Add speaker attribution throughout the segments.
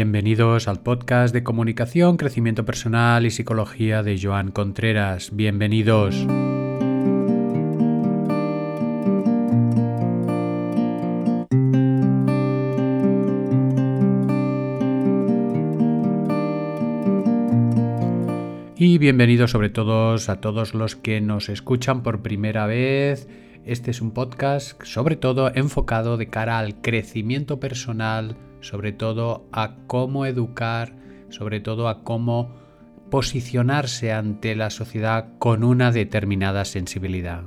Speaker 1: Bienvenidos al podcast de comunicación, crecimiento personal y psicología de Joan Contreras. Bienvenidos. Y bienvenidos sobre todo a todos los que nos escuchan por primera vez. Este es un podcast sobre todo enfocado de cara al crecimiento personal, sobre todo a cómo educar, sobre todo a cómo posicionarse ante la sociedad con una determinada sensibilidad.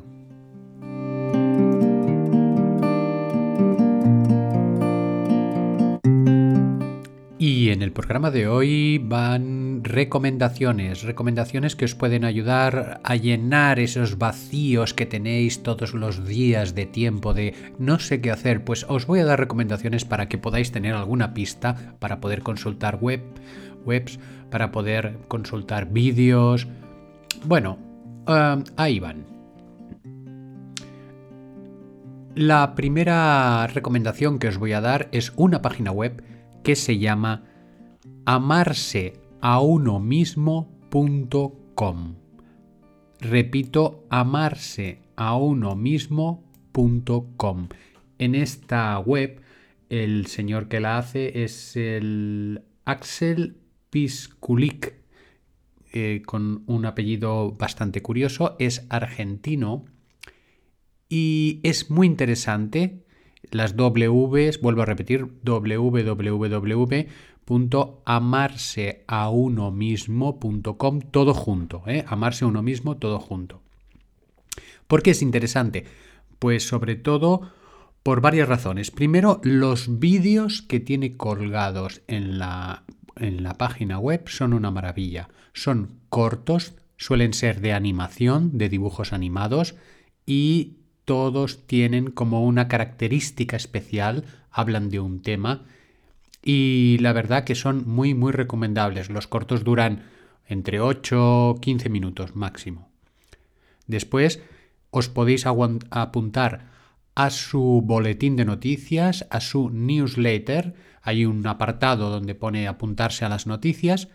Speaker 1: Y en el programa de hoy van recomendaciones, recomendaciones que os pueden ayudar a llenar esos vacíos que tenéis todos los días de tiempo de no sé qué hacer, pues os voy a dar recomendaciones para que podáis tener alguna pista para poder consultar web, webs, para poder consultar vídeos. Bueno, um, ahí van. La primera recomendación que os voy a dar es una página web que se llama amarseaunomismo.com. Repito, amarseaunomismo.com. En esta web, el señor que la hace es el Axel Piskulik, eh, con un apellido bastante curioso, es argentino y es muy interesante las Ws, vuelvo a repetir, www.amarseaunomismo.com, todo junto, ¿eh? amarse a uno mismo, todo junto. ¿Por qué es interesante? Pues sobre todo por varias razones. Primero, los vídeos que tiene colgados en la, en la página web son una maravilla. Son cortos, suelen ser de animación, de dibujos animados y todos tienen como una característica especial, hablan de un tema y la verdad que son muy muy recomendables. Los cortos duran entre 8 15 minutos máximo. Después os podéis apuntar a su boletín de noticias, a su newsletter. Hay un apartado donde pone apuntarse a las noticias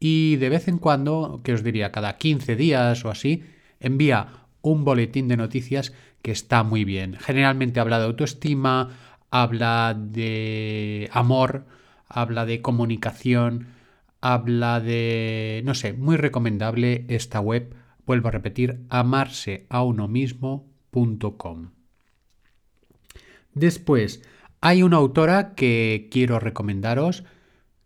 Speaker 1: y de vez en cuando, que os diría cada 15 días o así, envía un boletín de noticias que está muy bien. Generalmente habla de autoestima, habla de amor, habla de comunicación, habla de... no sé, muy recomendable esta web. Vuelvo a repetir, amarseaunomismo.com. Después, hay una autora que quiero recomendaros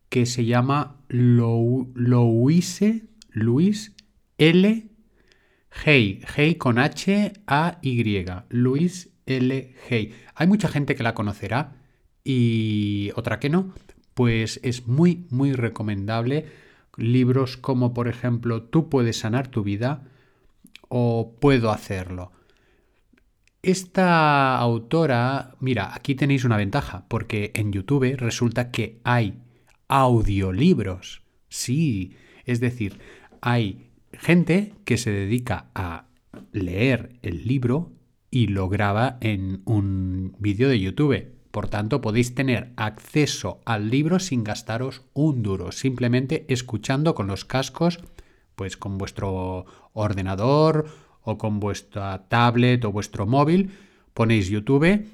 Speaker 1: que se llama Louise, Luis L. Hey, Hey con H A Y, Luis L. Hey. Hay mucha gente que la conocerá y otra que no. Pues es muy, muy recomendable. Libros como, por ejemplo, Tú puedes sanar tu vida o Puedo hacerlo. Esta autora, mira, aquí tenéis una ventaja, porque en YouTube resulta que hay audiolibros. Sí, es decir, hay gente que se dedica a leer el libro y lo graba en un vídeo de YouTube. Por tanto, podéis tener acceso al libro sin gastaros un duro, simplemente escuchando con los cascos, pues con vuestro ordenador o con vuestra tablet o vuestro móvil, ponéis YouTube,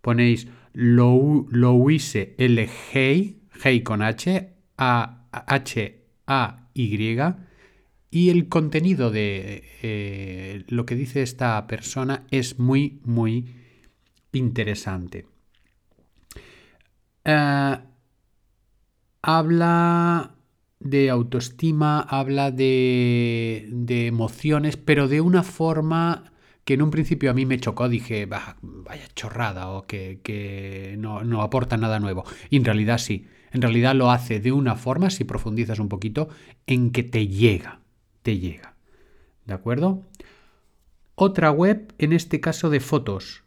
Speaker 1: ponéis Louise L. Hey, con H, A H A Y y el contenido de eh, lo que dice esta persona es muy, muy interesante. Eh, habla de autoestima, habla de, emociones, pero de una forma que en un principio a mí me chocó, dije, vaya chorrada o que, que no, no, aporta nada nuevo. Y en realidad sí, en realidad lo hace de una forma, si profundizas un poquito, en que te llega te llega. ¿De acuerdo? Otra web, en este caso de fotos.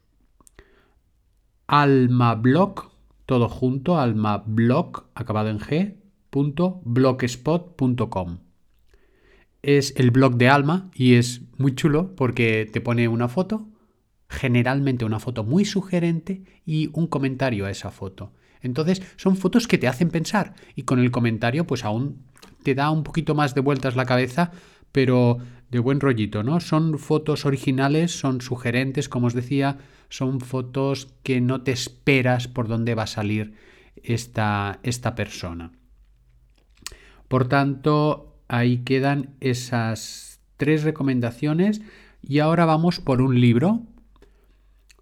Speaker 1: Almablog, todo junto, almablog, acabado en g, punto, blogspot.com. Es el blog de Alma y es muy chulo porque te pone una foto, generalmente una foto muy sugerente y un comentario a esa foto. Entonces son fotos que te hacen pensar y con el comentario pues aún te da un poquito más de vueltas la cabeza, pero de buen rollito, ¿no? Son fotos originales, son sugerentes, como os decía, son fotos que no te esperas por dónde va a salir esta, esta persona. Por tanto, ahí quedan esas tres recomendaciones y ahora vamos por un libro.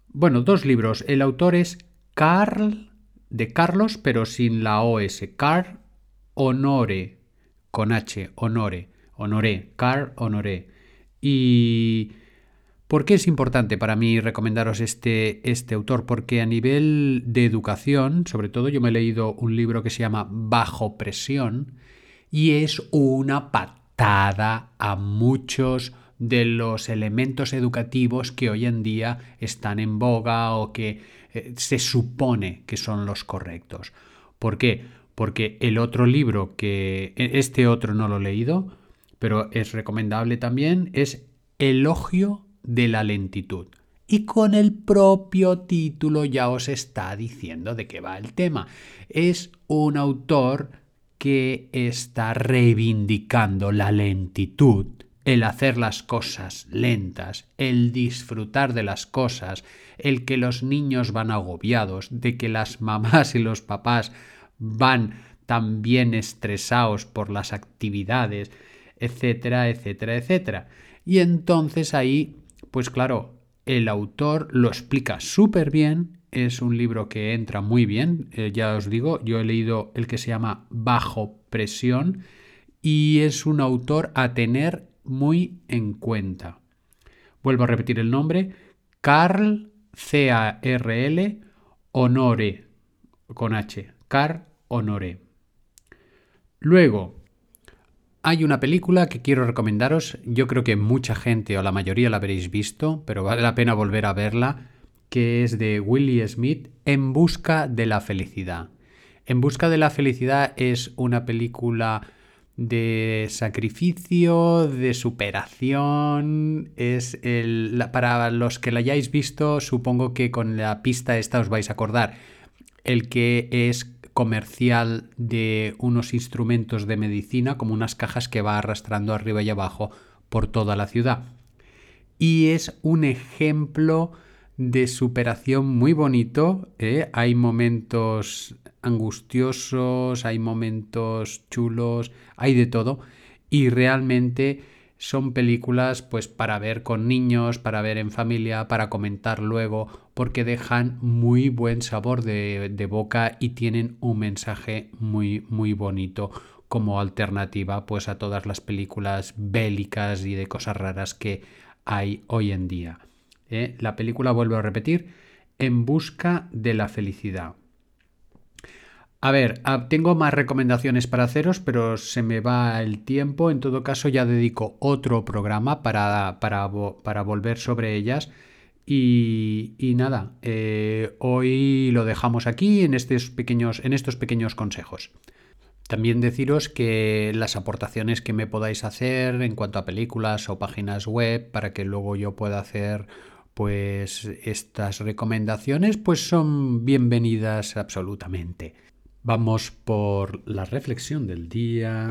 Speaker 1: Bueno, dos libros. El autor es Carl, de Carlos, pero sin la OS. Carl Honore, con H, Honore. Honoré, Carl Honoré. Y ¿por qué es importante para mí recomendaros este, este autor? Porque a nivel de educación, sobre todo yo me he leído un libro que se llama Bajo Presión y es una patada a muchos de los elementos educativos que hoy en día están en boga o que eh, se supone que son los correctos. ¿Por qué? Porque el otro libro que e, este otro no lo he leído, pero es recomendable también, es Elogio de la lentitud. Y con el propio título ya os está diciendo de qué va el tema. Es un autor que está reivindicando la lentitud, el hacer las cosas lentas, el disfrutar de las cosas, el que los niños van agobiados, de que las mamás y los papás van también estresados por las actividades, etcétera, etcétera, etcétera. Y entonces ahí, pues claro, el autor lo explica súper bien, es un libro que entra muy bien, eh, ya os digo, yo he leído el que se llama Bajo Presión y es un autor a tener muy en cuenta. Vuelvo a repetir el nombre, Carl C-A-R-L Honore, con H, Carl Honore. Luego, hay una película que quiero recomendaros, yo creo que mucha gente o la mayoría la habréis visto, pero vale la pena volver a verla, que es de Willie Smith, En Busca de la Felicidad. En Busca de la Felicidad es una película de sacrificio, de superación. Es el, para los que la hayáis visto, supongo que con la pista esta os vais a acordar. El que es comercial de unos instrumentos de medicina, como unas cajas que va arrastrando arriba y abajo por toda la ciudad. Y es un ejemplo de superación muy bonito. ¿eh? Hay momentos angustiosos, hay momentos chulos, hay de todo. Y realmente son películas pues para ver con niños, para ver en familia, para comentar luego, porque dejan muy buen sabor de, de, boca y tienen un mensaje muy muy bonito como alternativa pues a todas las películas bélicas y de cosas raras que hay hoy en día. ¿eh? La película, vuelvo a repetir, En busca de la felicidad. A ver, ah, tengo más recomendaciones para haceros, pero se me va el tiempo. En todo caso, ya dedico otro programa para, para, para volver sobre ellas. Y, nada, eh, hoy lo dejamos aquí en estos, pequeños, en estos pequeños consejos. También deciros que las aportaciones que me podáis hacer en cuanto a películas o páginas web para que luego yo pueda hacer pues estas recomendaciones pues son bienvenidas absolutamente. Vamos por la reflexión del día.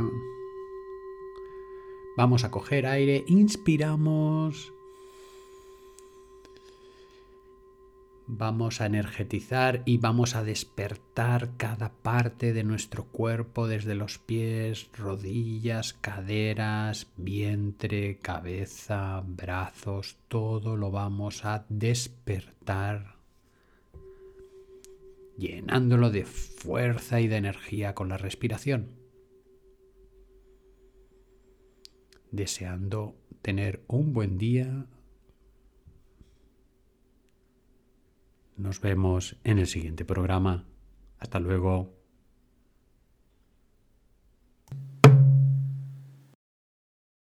Speaker 1: Vamos a coger aire, inspiramos. Vamos a energetizar y vamos a despertar cada parte de nuestro cuerpo, desde los pies, rodillas, caderas, vientre, cabeza, brazos, todo lo vamos a despertar llenándolo de fuerza y de energía con la respiración, deseando tener un buen día. Nos vemos en el siguiente programa. Hasta luego.